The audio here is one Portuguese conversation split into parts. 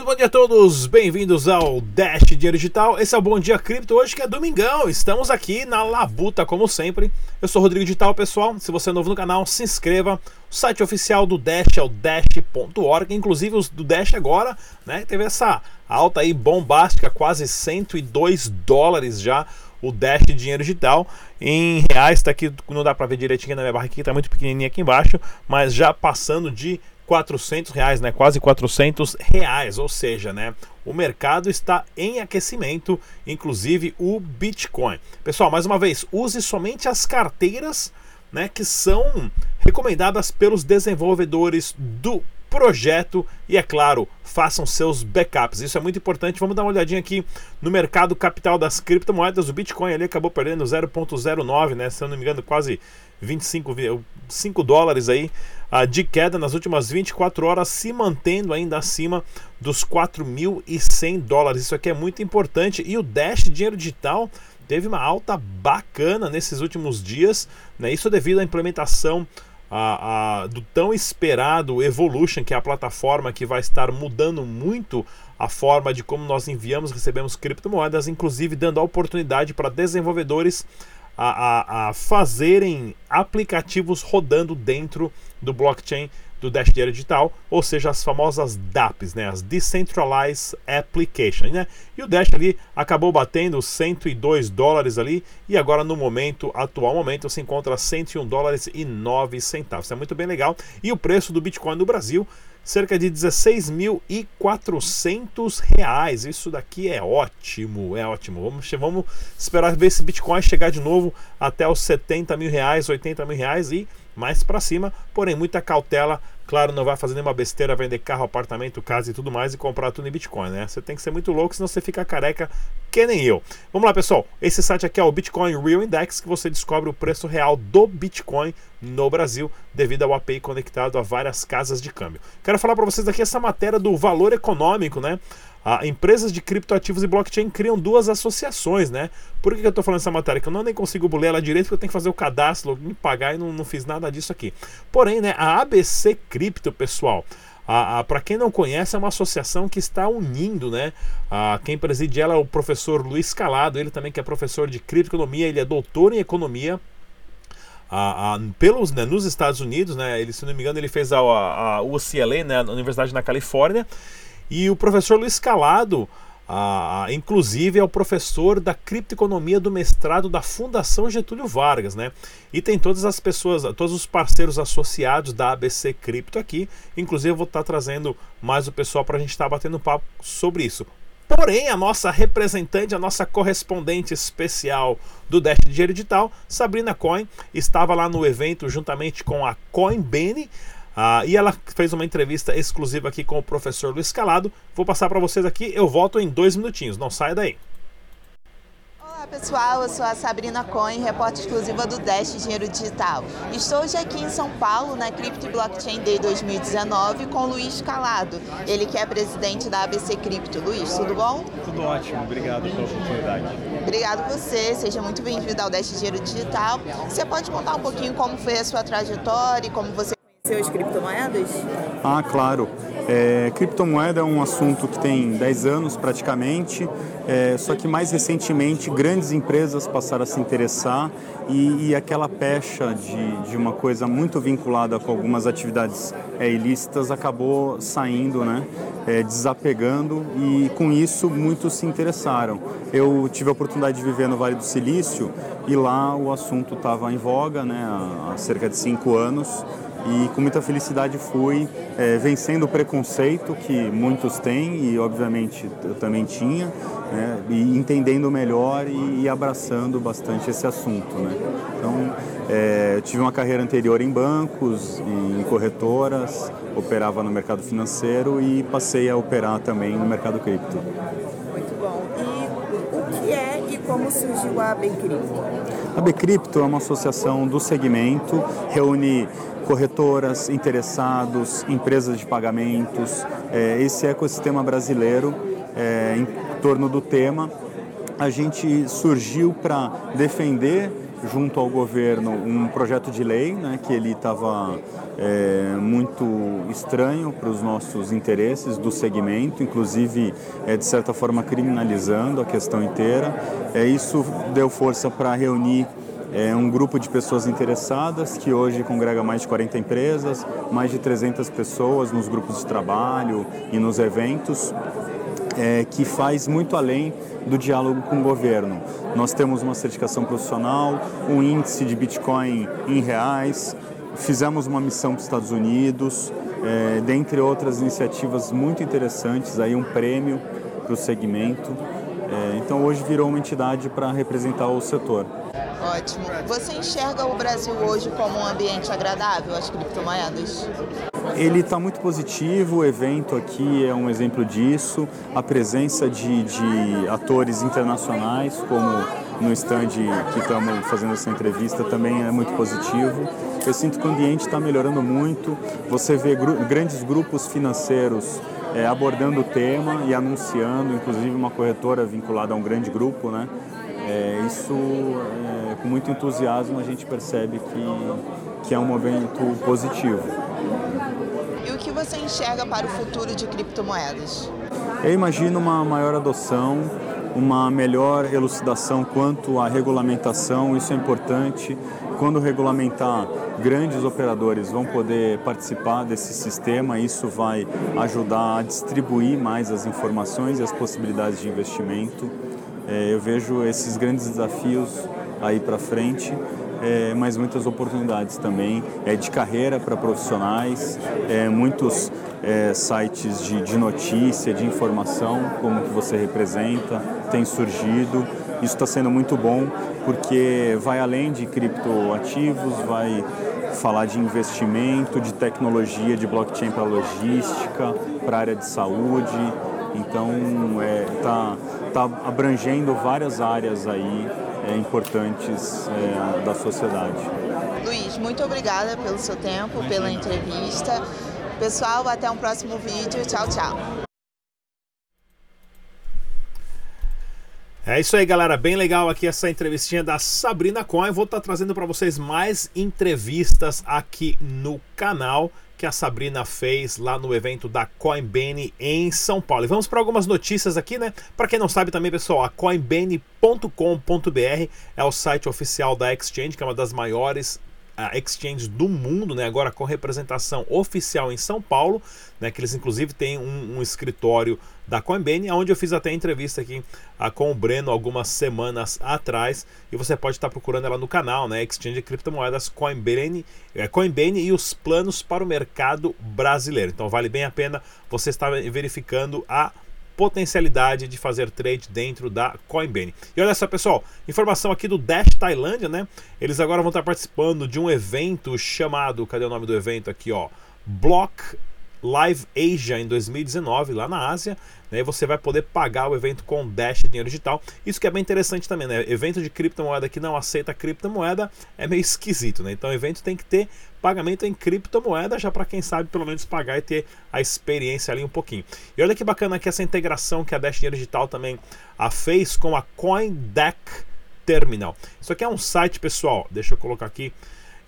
Muito bom dia a todos, bem-vindos ao Dash Dinheiro Digital. Esse é o Bom Dia Cripto, hoje que é domingão. Estamos aqui na Labuta, como sempre. Eu sou Rodrigo Digital, pessoal. Se você é novo no canal, se inscreva. O site oficial do Dash é o dash.org. Inclusive, os do Dash agora, né? Teve essa alta aí bombástica, quase 102 dólares já o Dash Dinheiro Digital. Em reais, tá aqui, não dá para ver direitinho na minha barra aqui, tá muito pequenininha aqui embaixo, mas já passando de 400 reais, né? Quase 400 reais, ou seja, né? O mercado está em aquecimento, inclusive o Bitcoin. Pessoal, mais uma vez, use somente as carteiras, né? Que são recomendadas pelos desenvolvedores do projeto e, é claro, façam seus backups. Isso é muito importante. Vamos dar uma olhadinha aqui no mercado capital das criptomoedas. O Bitcoin ali acabou perdendo 0,09, né? Se eu não me engano, quase 25 5 dólares aí de queda nas últimas 24 horas, se mantendo ainda acima dos 4.100 dólares. Isso aqui é muito importante. E o Dash Dinheiro Digital teve uma alta bacana nesses últimos dias, né? Isso devido à implementação a, a, do tão esperado Evolution, que é a plataforma que vai estar mudando muito a forma de como nós enviamos e recebemos criptomoedas, inclusive dando a oportunidade para desenvolvedores a, a, fazerem aplicativos rodando dentro do blockchain do Dash Digital, ou seja, as famosas DApps, né, as Decentralized Applications, né? E o Dash ali acabou batendo 102 dólares ali e agora no momento, atual momento, se encontra 101 dólares e 9 centavos. É muito bem legal. E o preço do Bitcoin no Brasil cerca de 16.400 reais. Isso daqui é ótimo, é ótimo. Vamos, vamos esperar ver esse Bitcoin chegar de novo até os 70 mil reais, 80 mil reais e mais para cima, porém muita cautela. Claro, não vai fazer nenhuma besteira, vender carro, apartamento, casa e tudo mais e comprar tudo em Bitcoin, né? Você tem que ser muito louco, senão você fica careca que nem eu. Vamos lá, pessoal. Esse site aqui é o Bitcoin Real Index, que você descobre o preço real do Bitcoin no Brasil, devido ao API conectado a várias casas de câmbio. Quero falar para vocês aqui essa matéria do valor econômico, né? Ah, empresas de criptoativos e blockchain criam duas associações, né? Por que, eu estou falando essa matéria? Que eu não nem consigo ler ela direito, porque eu tenho que fazer o cadastro, me pagar e não, não fiz nada disso aqui. Porém, né, a ABC Cripto, pessoal, para quem não conhece, é uma associação que está unindo, né? quem preside ela é o professor Luiz Calado, ele também que é professor de criptoeconomia, ele é doutor em economia. pelos, né, nos Estados Unidos, né, ele, se não me engano, ele fez a, a, a UCLA, né, a Universidade na Califórnia, e o professor Luiz Calado, inclusive, é o professor da criptoeconomia do mestrado da Fundação Getúlio Vargas, né? E tem todas as pessoas, todos os parceiros associados da ABC Cripto aqui. Inclusive, eu vou estar trazendo mais o pessoal para a gente estar batendo papo sobre isso. Porém, a nossa representante, a nossa correspondente especial do Dash Dinheiro Digital, Sabrina Coin, estava lá no evento juntamente com a Coinbase ah, e ela fez uma entrevista exclusiva aqui com o professor Luiz Calado. Vou passar para vocês aqui, eu volto em dois minutinhos, não saia daí. Olá pessoal, eu sou a Sabrina Cohen, repórter exclusiva do Dash Dinheiro Digital. Estou hoje aqui em São Paulo, na Crypto Blockchain Day 2019, com o Luiz Calado, ele que é presidente da ABC Cripto. Luiz, tudo bom? Tudo ótimo, obrigado pela oportunidade. Obrigado você, seja muito bem-vindo ao Dash Dinheiro Digital. Você pode contar um pouquinho como foi a sua trajetória e como você seus criptomoedas? Ah, claro. É, criptomoeda é um assunto que tem 10 anos praticamente, é, só que mais recentemente grandes empresas passaram a se interessar e, e aquela pecha de, de uma coisa muito vinculada com algumas atividades é, ilícitas acabou saindo, né, é, desapegando e com isso muitos se interessaram. Eu tive a oportunidade de viver no Vale do Silício e lá o assunto estava em voga né, há cerca de 5 anos e com muita felicidade fui é, vencendo o preconceito que muitos têm e obviamente eu também tinha né, e entendendo melhor e, e, abraçando bastante esse assunto né. então é, eu tive uma carreira anterior em bancos em corretoras operava no mercado financeiro e passei a operar também no mercado cripto muito bom e o que é e como surgiu a Cripto? A Cripto é uma associação do segmento, reúne corretoras, interessados, empresas de pagamentos, é, esse ecossistema brasileiro é, em torno do tema. A gente surgiu para defender junto ao governo um projeto de lei, né, que ele estava é, muito estranho para os nossos interesses do segmento, inclusive é, de certa forma criminalizando a questão inteira. É, isso deu força para reunir é um grupo de pessoas interessadas que hoje congrega mais de 40 empresas, mais de 300 pessoas nos grupos de trabalho e nos eventos, é, que faz muito além do diálogo com o governo. Nós temos uma certificação profissional, um índice de Bitcoin em reais, fizemos uma missão para os Estados Unidos, é, dentre outras iniciativas muito interessantes, aí um prêmio para o segmento. É, então hoje virou uma entidade para representar o setor. Ótimo. Você enxerga o Brasil hoje como um ambiente agradável às criptomoedas? Ele está muito positivo, o evento aqui é um exemplo disso. A presença de, de atores internacionais, como no stand que estamos fazendo essa entrevista, também é muito positivo. Eu sinto que o ambiente está melhorando muito. Você vê gru grandes grupos financeiros é, abordando o tema e anunciando, inclusive uma corretora vinculada a um grande grupo, né? É, isso, é, com muito entusiasmo, a gente percebe que, que é um momento positivo. Você enxerga para o futuro de criptomoedas? Eu imagino uma maior adoção, uma melhor elucidação quanto à regulamentação, isso é importante. Quando regulamentar, grandes operadores vão poder participar desse sistema, isso vai ajudar a distribuir mais as informações e as possibilidades de investimento. É, eu vejo esses grandes desafios aí para frente, é, mas muitas oportunidades também é, de carreira para profissionais, é, muitos é, sites de, de notícia, de informação, como que você representa, tem surgido. Isso está sendo muito bom porque vai além de criptoativos, vai falar de investimento, de tecnologia, de blockchain para logística, para a área de saúde. Então, está é, tá está abrangendo várias áreas aí é, importantes é, da sociedade. Luiz, muito obrigada pelo seu tempo, Imagina. pela entrevista. Pessoal, até um próximo vídeo. Tchau, tchau. É isso aí, galera. Bem legal aqui essa entrevistinha da Sabrina Coin. Vou estar tá trazendo para vocês mais entrevistas aqui no canal que a Sabrina fez lá no evento da Coinbase em São Paulo. E vamos para algumas notícias aqui, né? Para quem não sabe também, pessoal, a coinbase.com.br é o site oficial da Exchange, que é uma das maiores uh, exchanges do mundo, né? Agora com representação oficial em São Paulo, né? Que eles inclusive têm um, um escritório da Coinbase, onde eu fiz até entrevista aqui uh, com o Breno algumas semanas atrás. E você pode estar procurando ela no canal, né? Exchange de criptomoedas Coinbase, é, Coinbase e os planos para o mercado brasileiro. Então vale bem a pena você estar verificando a potencialidade de fazer trade dentro da Coinbase. E olha só, pessoal, informação aqui do Dash Tailândia, né? Eles agora vão estar participando de um evento chamado, cadê o nome do evento aqui, ó? Block Live Asia em 2019, lá na Ásia, né, você vai poder pagar o evento com Dash dinheiro digital. Isso que é bem interessante também, né? Evento de criptomoeda que não aceita criptomoeda é meio esquisito, né? Então o evento tem que ter pagamento em criptomoeda, já para quem sabe pelo menos pagar e ter a experiência ali um pouquinho. E olha que bacana aqui essa integração que a Dash Dinheiro Digital também a fez com a CoinDeck Terminal. Isso aqui é um site, pessoal, deixa eu colocar aqui.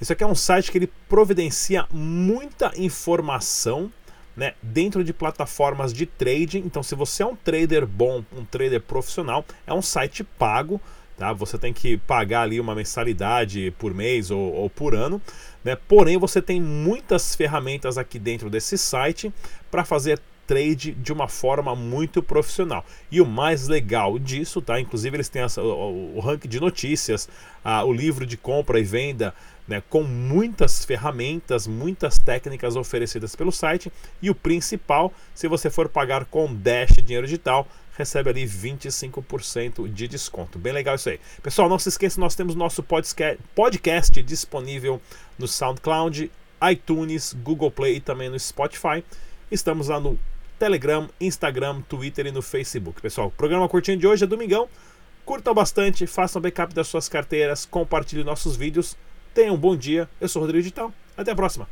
Isso aqui é um site que ele providencia muita informação né, dentro de plataformas de trading. Então, se você é um trader bom, um trader profissional, é um site pago. Tá? Você tem que pagar ali uma mensalidade por mês ou, ou por ano. Né? Porém, você tem muitas ferramentas aqui dentro desse site para fazer trade de uma forma muito profissional. E o mais legal disso, tá? Inclusive eles têm essa, o, o ranking de notícias, a, o livro de compra e venda, né? Com muitas ferramentas, muitas técnicas oferecidas pelo site. E o principal, se você for pagar com Dash dinheiro digital, recebe ali 25% de desconto. Bem legal isso aí. Pessoal, não se esqueça, nós temos nosso podcast disponível no SoundCloud, iTunes, Google Play e também no Spotify. Estamos lá no Telegram, Instagram, Twitter e no Facebook. Pessoal, o programa curtinho de hoje é domingão. Curtam bastante, façam backup das suas carteiras, compartilhem nossos vídeos. Tenham um bom dia. Eu sou Rodrigo Digital. Até a próxima.